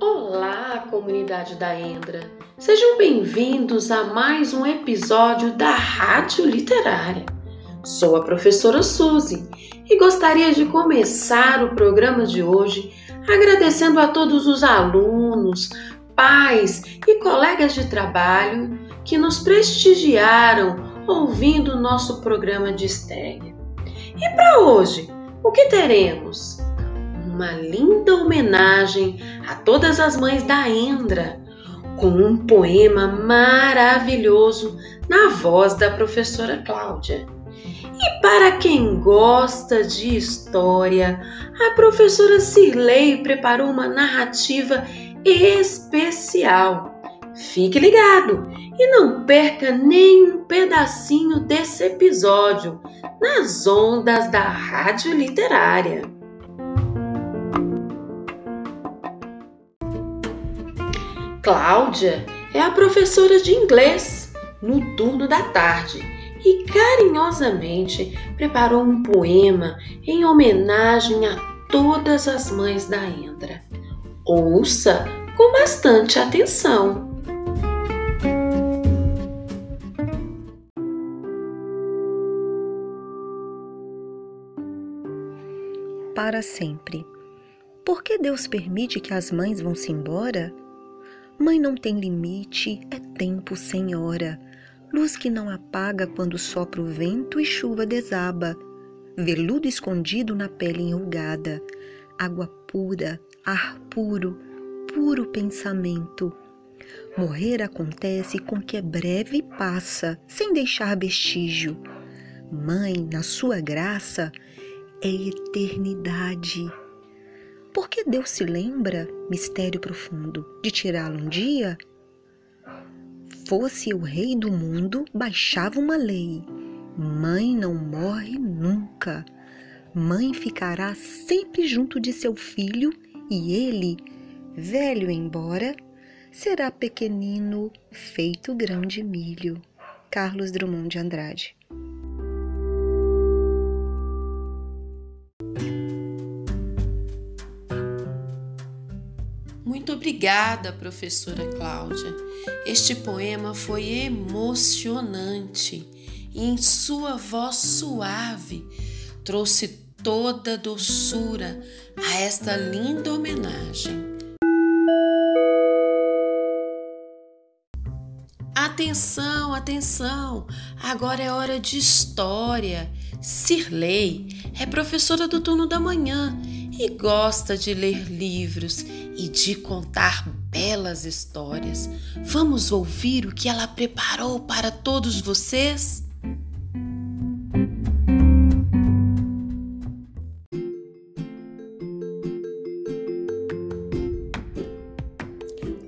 Olá, comunidade da Endra! Sejam bem-vindos a mais um episódio da Rádio Literária. Sou a professora Suzy e gostaria de começar o programa de hoje agradecendo a todos os alunos, pais e colegas de trabalho que nos prestigiaram ouvindo o nosso programa de estreia. E para hoje, o que teremos? Uma linda homenagem a todas as mães da Endra, com um poema maravilhoso na voz da professora Cláudia. E para quem gosta de história, a professora Cirlei preparou uma narrativa especial. Fique ligado e não perca nem um pedacinho desse episódio nas ondas da Rádio Literária. Cláudia é a professora de inglês no turno da tarde e carinhosamente preparou um poema em homenagem a todas as mães da Endra. Ouça com bastante atenção. Para sempre. Por que Deus permite que as mães vão-se embora? Mãe não tem limite, é tempo sem hora. Luz que não apaga quando sopra o vento e chuva desaba. Veludo escondido na pele enrugada. Água pura, ar puro, puro pensamento. Morrer acontece com que é breve e passa, sem deixar vestígio. Mãe, na sua graça, é eternidade. Por que Deus se lembra, mistério profundo, de tirá-lo um dia? Fosse o rei do mundo, baixava uma lei. Mãe não morre nunca. Mãe ficará sempre junto de seu filho e ele, velho embora, será pequenino, feito grão de milho. Carlos Drummond de Andrade. Obrigada, professora Cláudia. Este poema foi emocionante e, em sua voz suave, trouxe toda a doçura a esta linda homenagem. Atenção, atenção! Agora é hora de história. Cirlei é professora do turno da manhã e gosta de ler livros e de contar belas histórias. Vamos ouvir o que ela preparou para todos vocês?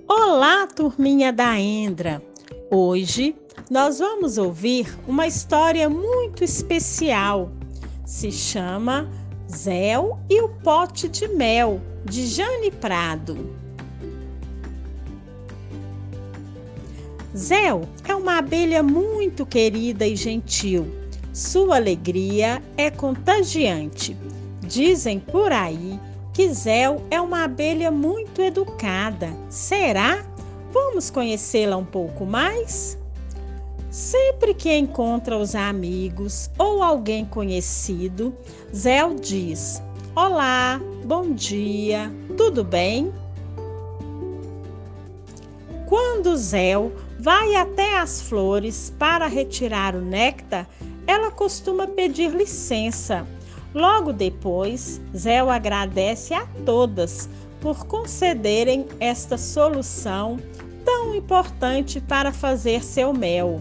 Olá, turminha da Endra! Hoje nós vamos ouvir uma história muito especial. Se chama Zéu e o Pote de Mel, de Jane Prado. Zéu é uma abelha muito querida e gentil. Sua alegria é contagiante. Dizem por aí que Zéu é uma abelha muito educada. Será? Vamos conhecê-la um pouco mais? Sempre que encontra os amigos ou alguém conhecido, Zéu diz: Olá, bom dia, tudo bem? Quando Zéu vai até as flores para retirar o néctar, ela costuma pedir licença. Logo depois, Zéu agradece a todas por concederem esta solução tão importante para fazer seu mel.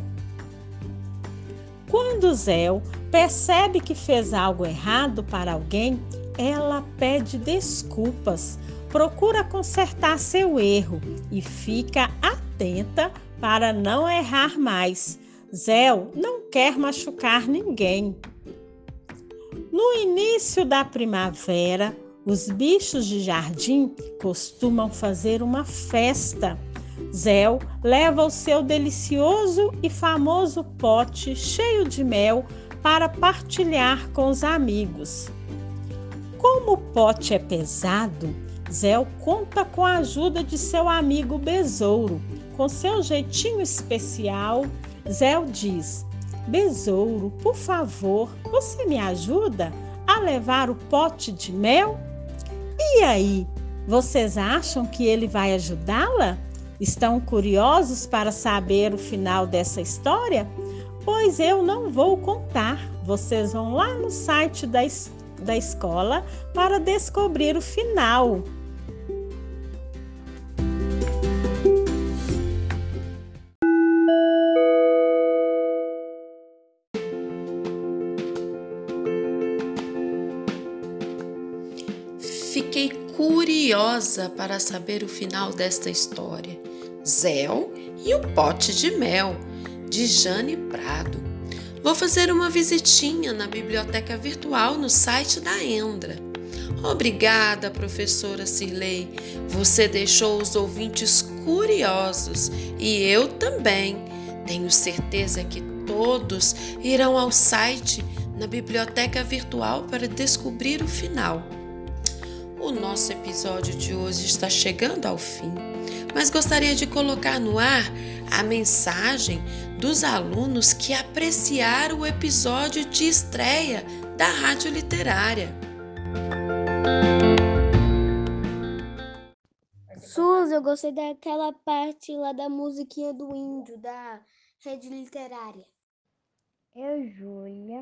Quando Zéu percebe que fez algo errado para alguém, ela pede desculpas, procura consertar seu erro e fica atenta para não errar mais. Zéu não quer machucar ninguém. No início da primavera, os bichos de jardim costumam fazer uma festa Zéu leva o seu delicioso e famoso pote cheio de mel para partilhar com os amigos. Como o pote é pesado, Zé conta com a ajuda de seu amigo Besouro. Com seu jeitinho especial, Zé diz: Besouro, por favor, você me ajuda a levar o pote de mel? E aí, vocês acham que ele vai ajudá-la? Estão curiosos para saber o final dessa história? Pois eu não vou contar. Vocês vão lá no site da, da escola para descobrir o final. Fiquei curiosa para saber o final desta história. Zéu e o pote de mel, de Jane Prado. Vou fazer uma visitinha na biblioteca virtual no site da Endra. Obrigada, professora Cirlei. Você deixou os ouvintes curiosos e eu também. Tenho certeza que todos irão ao site na biblioteca virtual para descobrir o final. O nosso episódio de hoje está chegando ao fim, mas gostaria de colocar no ar a mensagem dos alunos que apreciaram o episódio de estreia da Rádio Literária. Sus, eu gostei daquela parte lá da musiquinha do índio, da rede literária. Eu, Júlia,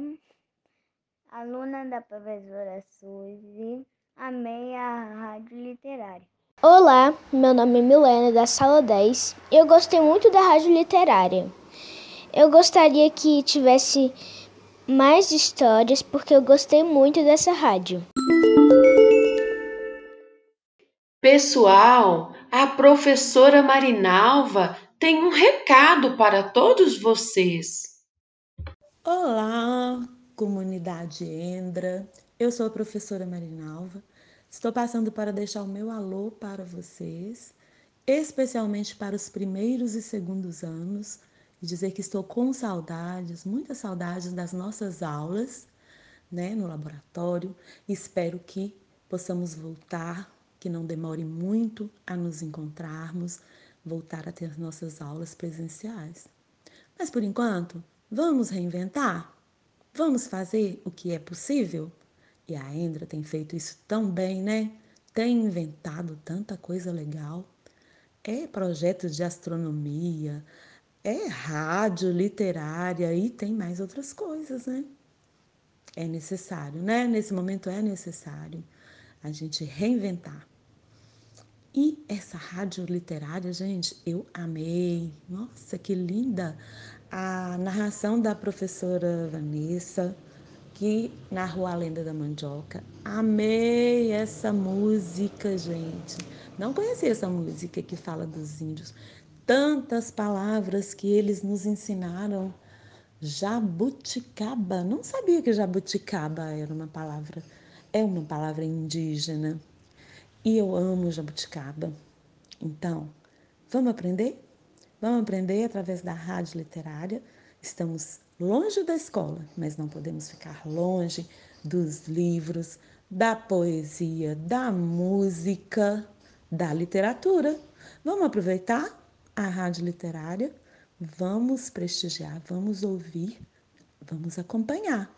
aluna da professora Suzy, Amei a Rádio Literária. Olá, meu nome é Milena, da Sala 10. Eu gostei muito da Rádio Literária. Eu gostaria que tivesse mais histórias, porque eu gostei muito dessa rádio. Pessoal, a professora Marinalva tem um recado para todos vocês. Olá, comunidade Endra. Eu sou a professora Marinalva. Estou passando para deixar o meu alô para vocês, especialmente para os primeiros e segundos anos, e dizer que estou com saudades, muitas saudades das nossas aulas, né, no laboratório. Espero que possamos voltar, que não demore muito a nos encontrarmos, voltar a ter as nossas aulas presenciais. Mas por enquanto, vamos reinventar? Vamos fazer o que é possível? E a Endra tem feito isso tão bem, né? Tem inventado tanta coisa legal. É projeto de astronomia, é rádio literária e tem mais outras coisas, né? É necessário, né? Nesse momento é necessário a gente reinventar. E essa rádio literária, gente, eu amei. Nossa, que linda! A narração da professora Vanessa que narrou a lenda da mandioca. Amei essa música, gente. Não conhecia essa música que fala dos índios. Tantas palavras que eles nos ensinaram. Jabuticaba. Não sabia que jabuticaba era uma palavra. É uma palavra indígena. E eu amo jabuticaba. Então, vamos aprender? Vamos aprender através da rádio literária. Estamos longe da escola, mas não podemos ficar longe dos livros, da poesia, da música, da literatura. Vamos aproveitar a rádio literária, vamos prestigiar, vamos ouvir, vamos acompanhar.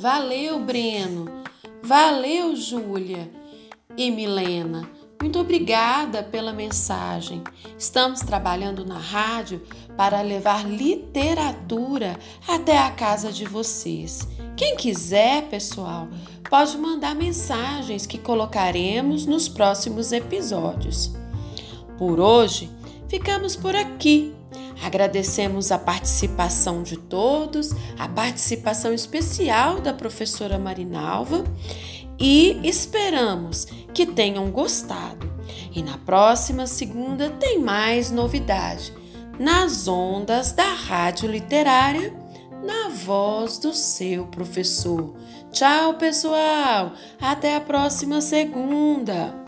Valeu, Breno. Valeu, Júlia e Milena. Muito obrigada pela mensagem. Estamos trabalhando na rádio para levar literatura até a casa de vocês. Quem quiser, pessoal, pode mandar mensagens que colocaremos nos próximos episódios. Por hoje, ficamos por aqui. Agradecemos a participação de todos, a participação especial da professora Marinalva e esperamos que tenham gostado. E na próxima segunda tem mais novidade nas ondas da Rádio Literária, na voz do seu professor. Tchau, pessoal! Até a próxima segunda!